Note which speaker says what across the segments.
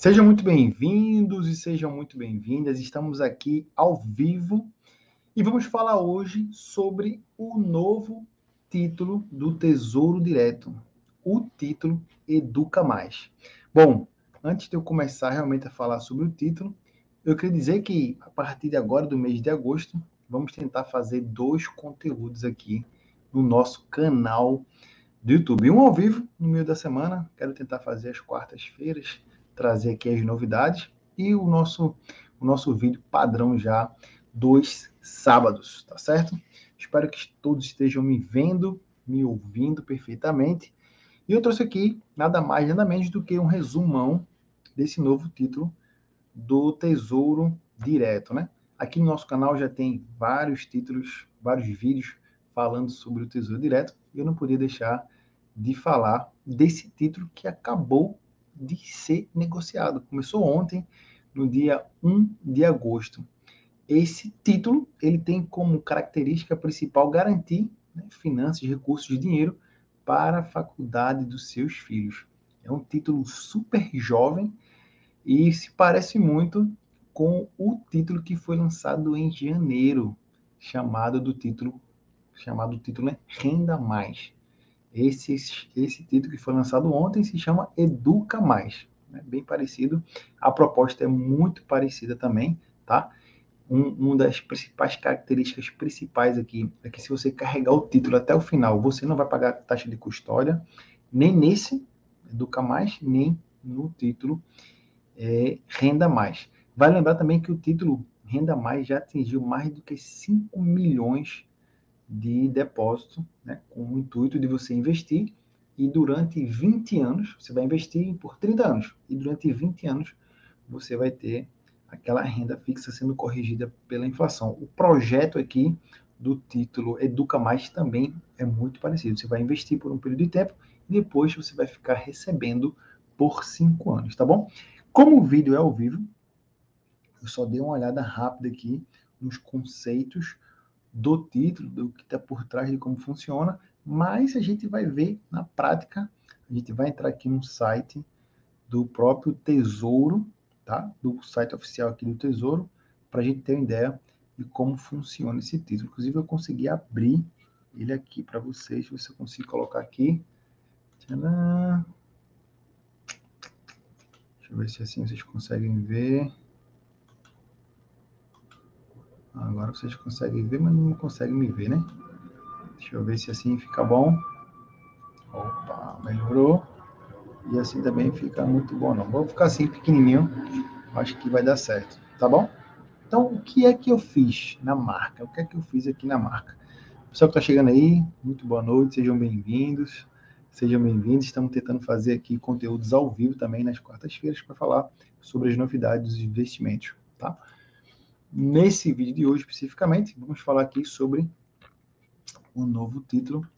Speaker 1: Sejam muito bem-vindos e sejam muito bem-vindas. Estamos aqui ao vivo e vamos falar hoje sobre o novo título do Tesouro Direto. O título Educa Mais. Bom, antes de eu começar realmente a falar sobre o título, eu queria dizer que a partir de agora, do mês de agosto, vamos tentar fazer dois conteúdos aqui no nosso canal do YouTube. Um ao vivo no meio da semana, quero tentar fazer às quartas-feiras trazer aqui as novidades e o nosso, o nosso vídeo padrão já dos sábados, tá certo? Espero que todos estejam me vendo, me ouvindo perfeitamente. E eu trouxe aqui nada mais, nada menos do que um resumão desse novo título do Tesouro Direto, né? Aqui no nosso canal já tem vários títulos, vários vídeos falando sobre o Tesouro Direto, e eu não podia deixar de falar desse título que acabou de ser negociado. Começou ontem, no dia 1 de agosto. Esse título ele tem como característica principal garantir né, finanças, recursos, dinheiro para a faculdade dos seus filhos. É um título super jovem e se parece muito com o título que foi lançado em janeiro, chamado do título chamado título né, Renda Mais. Esse, esse título que foi lançado ontem se chama Educa Mais. Né? Bem parecido. A proposta é muito parecida também, tá? Um, uma das principais características principais aqui é que se você carregar o título até o final, você não vai pagar taxa de custódia, nem nesse Educa Mais, nem no título é, Renda Mais. Vai lembrar também que o título Renda Mais já atingiu mais do que 5 milhões de depósito, né, com o intuito de você investir e durante 20 anos, você vai investir por 30 anos, e durante 20 anos você vai ter aquela renda fixa sendo corrigida pela inflação. O projeto aqui do título Educa Mais também é muito parecido. Você vai investir por um período de tempo e depois você vai ficar recebendo por 5 anos, tá bom? Como o vídeo é ao vivo, eu só dei uma olhada rápida aqui nos conceitos do título, do que está por trás de como funciona, mas a gente vai ver na prática, a gente vai entrar aqui no site do próprio Tesouro, tá? Do site oficial aqui do Tesouro, para a gente ter uma ideia de como funciona esse título. Inclusive, eu consegui abrir ele aqui para vocês, se você conseguir colocar aqui. Tcharam. Deixa eu ver se assim vocês conseguem ver. Agora vocês conseguem ver, mas não conseguem me ver, né? Deixa eu ver se assim fica bom. Opa, melhorou. E assim também fica muito bom, não. Vou ficar assim pequenininho. Acho que vai dar certo, tá bom? Então, o que é que eu fiz na marca? O que é que eu fiz aqui na marca? Pessoal que está chegando aí, muito boa noite, sejam bem-vindos. Sejam bem-vindos. Estamos tentando fazer aqui conteúdos ao vivo também nas quartas-feiras para falar sobre as novidades dos investimentos, tá? Nesse vídeo de hoje, especificamente, vamos falar aqui sobre o novo título.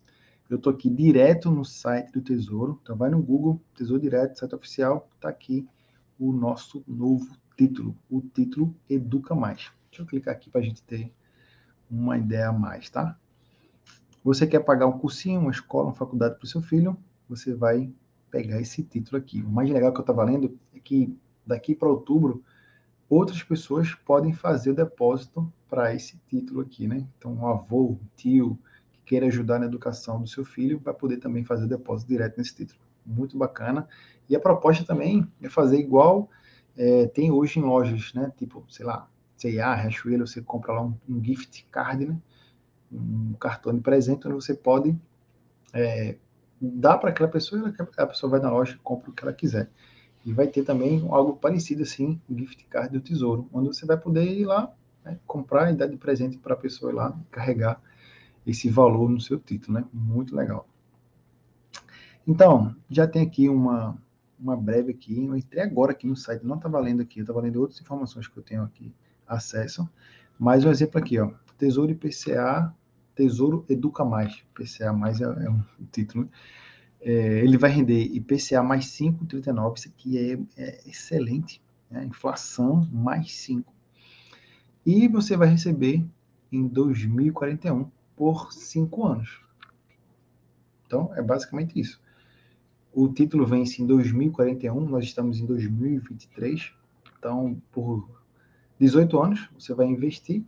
Speaker 1: Eu estou aqui direto no site do Tesouro. Então, vai no Google, Tesouro Direto, site oficial, está aqui o nosso novo título. O título Educa Mais. Deixa eu clicar aqui para a gente ter uma ideia a mais, tá? Você quer pagar um cursinho, uma escola, uma faculdade para o seu filho, você vai pegar esse título aqui. O mais legal que eu estava lendo é que daqui para outubro outras pessoas podem fazer o depósito para esse título aqui, né? Então, um avô, um tio, que queira ajudar na educação do seu filho, vai poder também fazer o depósito direto nesse título. Muito bacana. E a proposta também é fazer igual é, tem hoje em lojas, né? Tipo, sei lá, C&A, Riachuelo, você compra lá um, um, gift card, né? Um cartão de presente, onde você pode é, dar para aquela pessoa e a pessoa vai na loja e compra o que ela quiser. E vai ter também algo parecido assim, o gift card do Tesouro, onde você vai poder ir lá, né, comprar e dar de presente para a pessoa ir lá carregar esse valor no seu título, né? Muito legal. Então, já tem aqui uma, uma breve aqui, eu entrei agora aqui no site, não estava lendo aqui, eu estava lendo outras informações que eu tenho aqui acesso, mais um exemplo aqui, ó, Tesouro IPCA, Tesouro Educa Mais, IPCA mais é, é um título, né? É, ele vai render IPCA mais 5,39, isso aqui é, é excelente, né? inflação mais 5. E você vai receber em 2041 por 5 anos. Então, é basicamente isso. O título vence em 2041, nós estamos em 2023. Então, por 18 anos, você vai investir.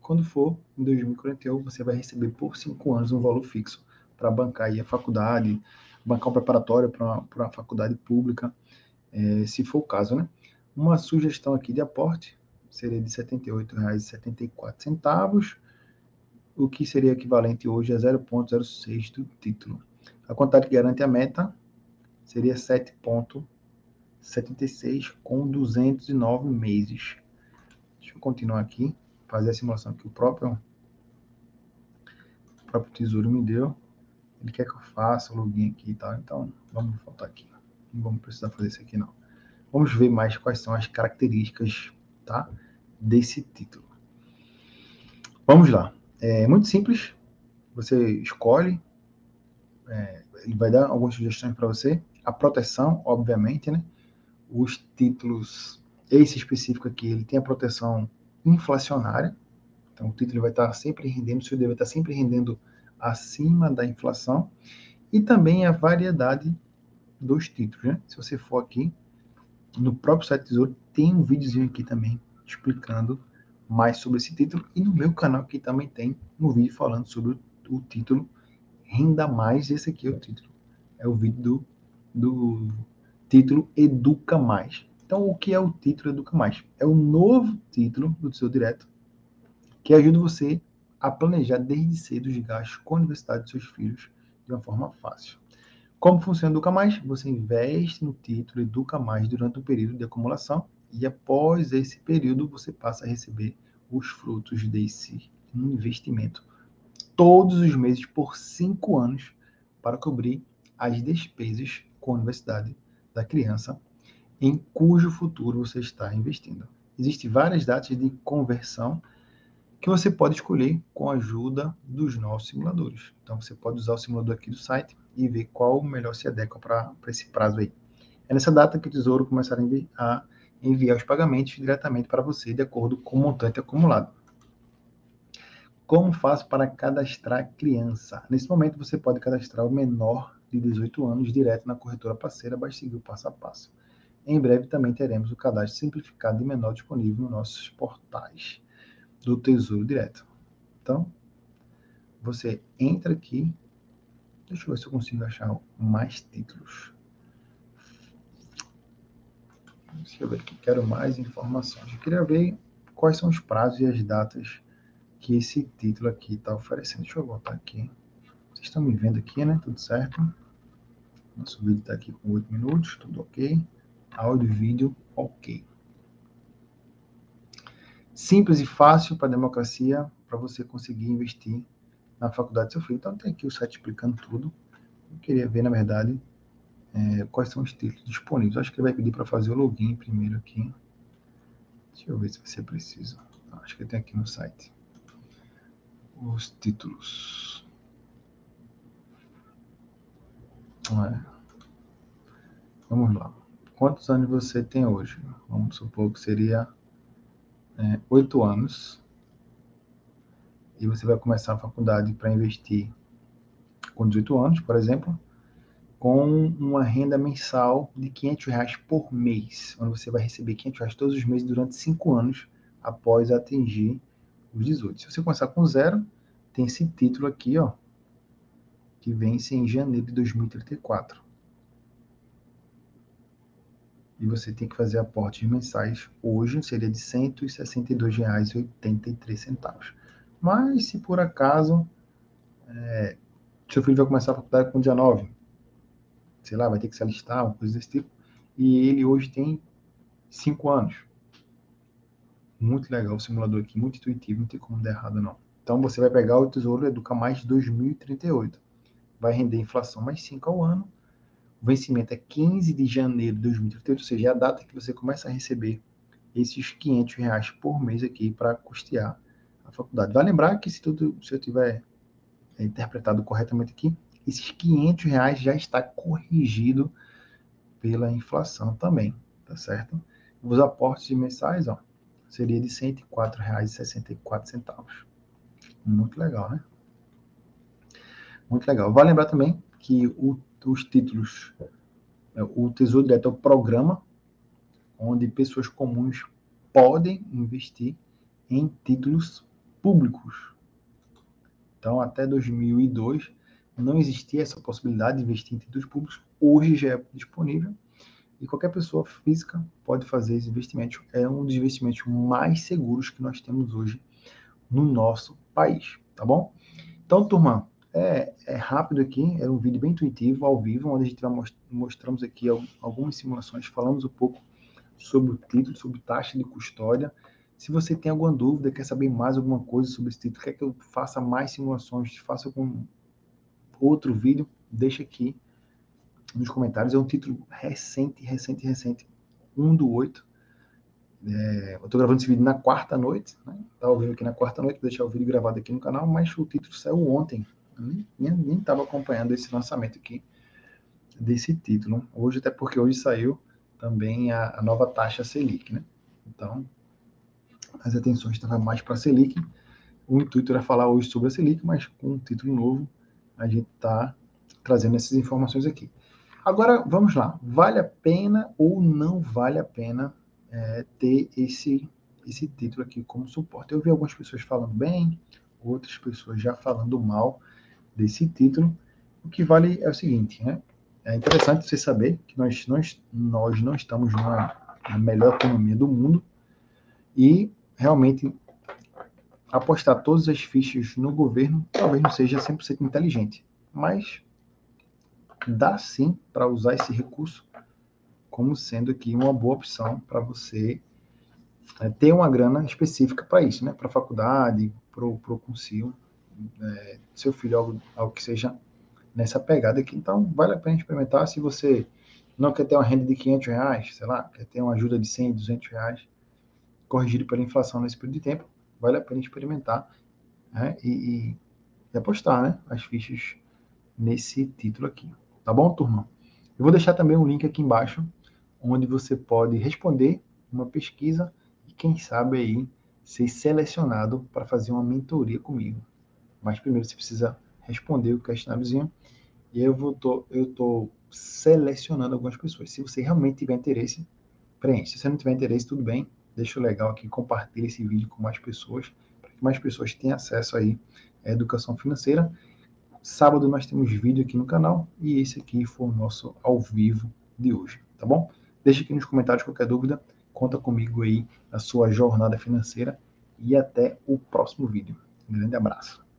Speaker 1: Quando for em 2041, você vai receber por 5 anos um valor fixo para bancar aí a faculdade, bancar um preparatório para uma faculdade pública, é, se for o caso, né? Uma sugestão aqui de aporte seria de R$ 78,74, o que seria equivalente hoje a 0,06 do título. A quantidade que garante a meta seria 7,76 com 209 meses. Deixa eu continuar aqui, fazer a simulação que o próprio, o próprio tesouro me deu. Ele quer que eu faça o login aqui e tal, então vamos voltar aqui. Não vamos precisar fazer isso aqui não. Vamos ver mais quais são as características tá, desse título. Vamos lá. É muito simples. Você escolhe, é, ele vai dar algumas sugestões para você a proteção, obviamente, né? Os títulos, esse específico aqui, ele tem a proteção inflacionária. Então, o título vai estar sempre rendendo, o seu vai estar sempre rendendo acima da inflação. E também a variedade dos títulos, né? Se você for aqui, no próprio site Tesouro, tem um videozinho aqui também explicando mais sobre esse título. E no meu canal aqui também tem um vídeo falando sobre o, título Renda Mais. Esse aqui é o título. É o vídeo do do título Educa Mais. Então, o que é o título Educa Mais? É o novo título do seu Direto que ajuda você a planejar desde cedo os gastos com a universidade dos seus filhos de uma forma fácil. Como funciona o Educa Mais? Você investe no título Educa Mais durante um período de acumulação e após esse período você passa a receber os frutos desse investimento todos os meses por cinco anos para cobrir as despesas com a universidade da criança em cujo futuro você está investindo. Existem várias datas de conversão que você pode escolher com a ajuda dos nossos simuladores. Então você pode usar o simulador aqui do site e ver qual melhor se adequa para esse prazo aí. É nessa data que o Tesouro começará a enviar os pagamentos diretamente para você de acordo com o montante acumulado. Como faço para cadastrar criança? Nesse momento você pode cadastrar o menor de 18 anos direto na corretora parceira, basta seguir o passo a passo. Em breve também teremos o cadastro simplificado de menor disponível nos nossos portais do Tesouro Direto. Então, você entra aqui. Deixa eu ver se eu consigo achar mais títulos. Deixa eu ver aqui. Quero mais informações. Eu queria ver quais são os prazos e as datas que esse título aqui está oferecendo. Deixa eu voltar aqui. Vocês estão me vendo aqui, né? Tudo certo? Nosso vídeo está aqui com 8 minutos, tudo ok. Áudio e vídeo, ok. Simples e fácil para a democracia, para você conseguir investir na faculdade do seu filho. Então, tem aqui o site explicando tudo. Eu queria ver, na verdade, é, quais são os títulos disponíveis. Acho que ele vai pedir para fazer o login primeiro aqui. Deixa eu ver se vai ser preciso. Acho que tem aqui no site. Os títulos. É. Vamos lá. Quantos anos você tem hoje? Vamos supor que seria é, oito anos. E você vai começar a faculdade para investir com 18 anos, por exemplo, com uma renda mensal de 500 reais por mês, onde você vai receber 500 reais todos os meses durante cinco anos após atingir os 18. Se você começar com zero, tem esse título aqui, ó, que vence em janeiro de 2034. E você tem que fazer aportes mensais hoje, seria de R$ 162,83. Mas se por acaso é, seu filho vai começar a faculdade com 19, sei lá, vai ter que se alistar, uma coisa desse tipo, e ele hoje tem 5 anos. Muito legal o simulador aqui, muito intuitivo, não tem como dar errado não. Então você vai pegar o Tesouro Educa Mais 2038 vai render inflação mais 5 ao ano. O vencimento é 15 de janeiro de 2038, ou seja, é a data que você começa a receber esses 500 reais por mês aqui para custear a faculdade. Vai lembrar que se, tudo, se eu tiver é, interpretado corretamente aqui, esses 500 reais já está corrigido pela inflação também, tá certo? Os aportes mensais, ó, seria de R$ 104,64. Muito legal, né? Muito legal. Vale lembrar também que o, os títulos. É, o Tesouro Direto é o programa onde pessoas comuns podem investir em títulos públicos. Então, até 2002, não existia essa possibilidade de investir em títulos públicos. Hoje já é disponível e qualquer pessoa física pode fazer esse investimento. É um dos investimentos mais seguros que nós temos hoje no nosso país, tá bom? Então, turma, é, é rápido aqui, é um vídeo bem intuitivo, ao vivo, onde a gente vai most mostramos aqui algumas simulações, falamos um pouco sobre o título, sobre taxa de custódia. Se você tem alguma dúvida, quer saber mais alguma coisa sobre esse título, quer que eu faça mais simulações, faça algum outro vídeo, deixa aqui nos comentários. É um título recente, recente, recente, 1 do 8. É, eu estou gravando esse vídeo na quarta noite, né? Tá ao vivo aqui na quarta noite, vou deixar o vídeo gravado aqui no canal, mas o título saiu ontem. Nem estava acompanhando esse lançamento aqui desse título. Hoje, até porque hoje saiu também a, a nova taxa Selic, né? Então, as atenções estavam mais para a Selic. O intuito era falar hoje sobre a Selic, mas com um título novo, a gente está trazendo essas informações aqui. Agora, vamos lá. Vale a pena ou não vale a pena é, ter esse, esse título aqui como suporte? Eu vi algumas pessoas falando bem, outras pessoas já falando mal desse título. O que vale é o seguinte, né? É interessante você saber que nós, nós, nós não estamos numa, na melhor economia do mundo e realmente apostar todas as fichas no governo talvez não seja 100% inteligente, mas dá sim para usar esse recurso como sendo aqui uma boa opção para você é, ter uma grana específica para isso, né? Para faculdade, para o concílio, é, seu filho, algo, algo que seja nessa pegada aqui. Então, vale a pena experimentar. Se você não quer ter uma renda de 500 reais, sei lá, quer ter uma ajuda de 100, 200 reais, corrigido pela inflação nesse período de tempo, vale a pena experimentar né? e, e, e apostar né? as fichas nesse título aqui. Tá bom, turma? Eu vou deixar também um link aqui embaixo, onde você pode responder uma pesquisa e, quem sabe, aí ser selecionado para fazer uma mentoria comigo. Mas primeiro você precisa responder o questionáriozinho e eu vou tô, eu tô selecionando algumas pessoas. Se você realmente tiver interesse, preenche. Se você não tiver interesse, tudo bem. Deixa o legal aqui, compartilhe esse vídeo com mais pessoas, para que mais pessoas tenham acesso aí à educação financeira. Sábado nós temos vídeo aqui no canal e esse aqui foi o nosso ao vivo de hoje, tá bom? Deixe aqui nos comentários qualquer dúvida, conta comigo aí na sua jornada financeira e até o próximo vídeo. Um grande abraço.